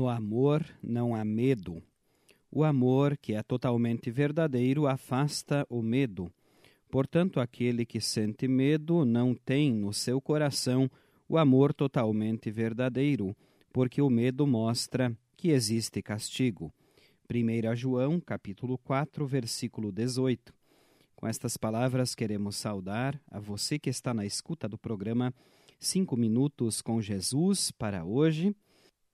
No amor não há medo. O amor, que é totalmente verdadeiro, afasta o medo. Portanto, aquele que sente medo não tem no seu coração o amor totalmente verdadeiro, porque o medo mostra que existe castigo. 1 João, capítulo 4, versículo 18. Com estas palavras queremos saudar a você que está na escuta do programa Cinco Minutos com Jesus para hoje.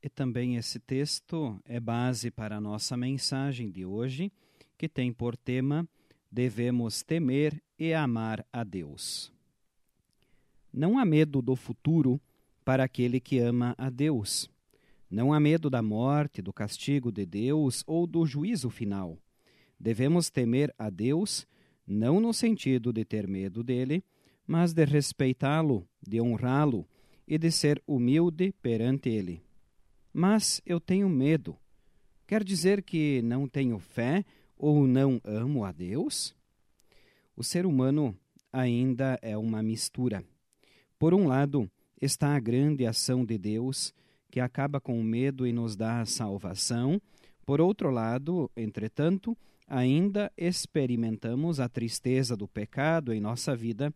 E também esse texto é base para a nossa mensagem de hoje, que tem por tema Devemos temer e amar a Deus. Não há medo do futuro para aquele que ama a Deus. Não há medo da morte, do castigo de Deus ou do juízo final. Devemos temer a Deus, não no sentido de ter medo dele, mas de respeitá-lo, de honrá-lo e de ser humilde perante ele. Mas eu tenho medo. Quer dizer que não tenho fé ou não amo a Deus? O ser humano ainda é uma mistura. Por um lado, está a grande ação de Deus, que acaba com o medo e nos dá a salvação. Por outro lado, entretanto, ainda experimentamos a tristeza do pecado em nossa vida,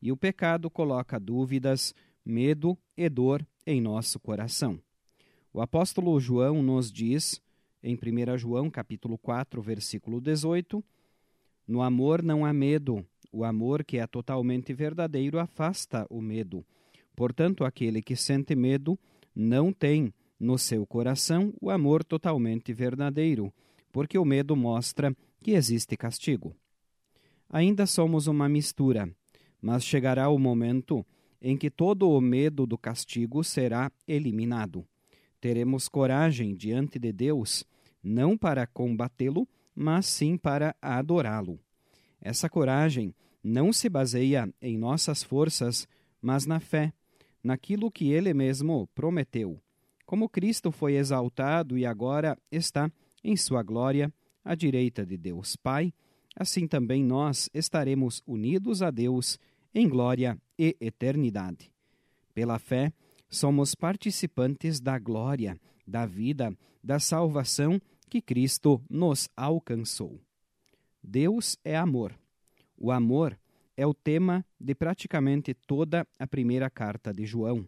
e o pecado coloca dúvidas, medo e dor em nosso coração. O apóstolo João nos diz, em 1 João capítulo 4, versículo 18, No amor não há medo, o amor que é totalmente verdadeiro afasta o medo. Portanto, aquele que sente medo não tem no seu coração o amor totalmente verdadeiro, porque o medo mostra que existe castigo. Ainda somos uma mistura, mas chegará o momento em que todo o medo do castigo será eliminado. Teremos coragem diante de Deus, não para combatê-lo, mas sim para adorá-lo. Essa coragem não se baseia em nossas forças, mas na fé, naquilo que ele mesmo prometeu. Como Cristo foi exaltado e agora está em sua glória à direita de Deus Pai, assim também nós estaremos unidos a Deus em glória e eternidade. Pela fé, somos participantes da glória, da vida, da salvação que Cristo nos alcançou. Deus é amor. O amor é o tema de praticamente toda a primeira carta de João.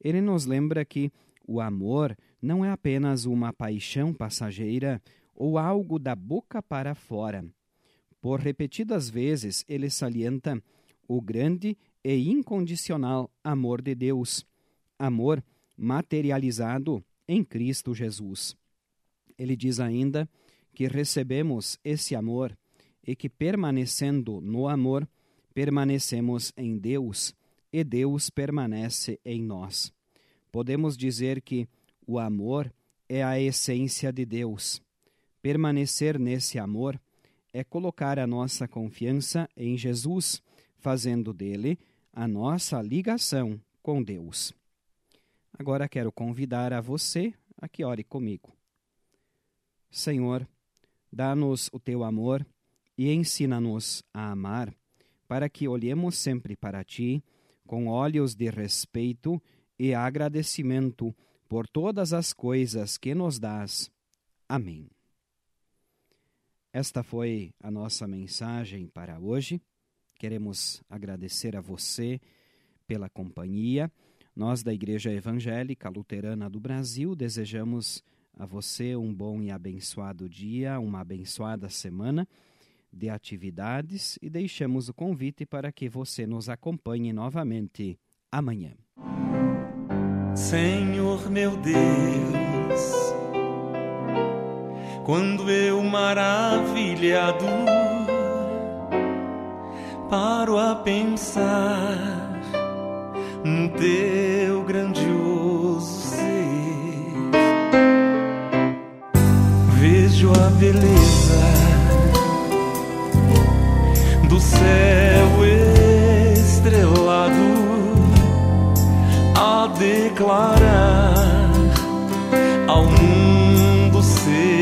Ele nos lembra que o amor não é apenas uma paixão passageira ou algo da boca para fora. Por repetidas vezes, ele salienta o grande e incondicional amor de Deus, amor materializado em Cristo Jesus. Ele diz ainda que recebemos esse amor e que, permanecendo no amor, permanecemos em Deus e Deus permanece em nós. Podemos dizer que o amor é a essência de Deus. Permanecer nesse amor é colocar a nossa confiança em Jesus, fazendo dele a nossa ligação com Deus. Agora quero convidar a você a que ore comigo. Senhor, dá-nos o teu amor e ensina-nos a amar para que olhemos sempre para ti com olhos de respeito e agradecimento por todas as coisas que nos dás. Amém. Esta foi a nossa mensagem para hoje. Queremos agradecer a você pela companhia. Nós, da Igreja Evangélica Luterana do Brasil, desejamos a você um bom e abençoado dia, uma abençoada semana de atividades e deixamos o convite para que você nos acompanhe novamente amanhã. Senhor meu Deus, quando eu maravilhado paro a pensar no teu grandioso ser. Vejo a beleza do céu estrelado a declarar ao mundo ser.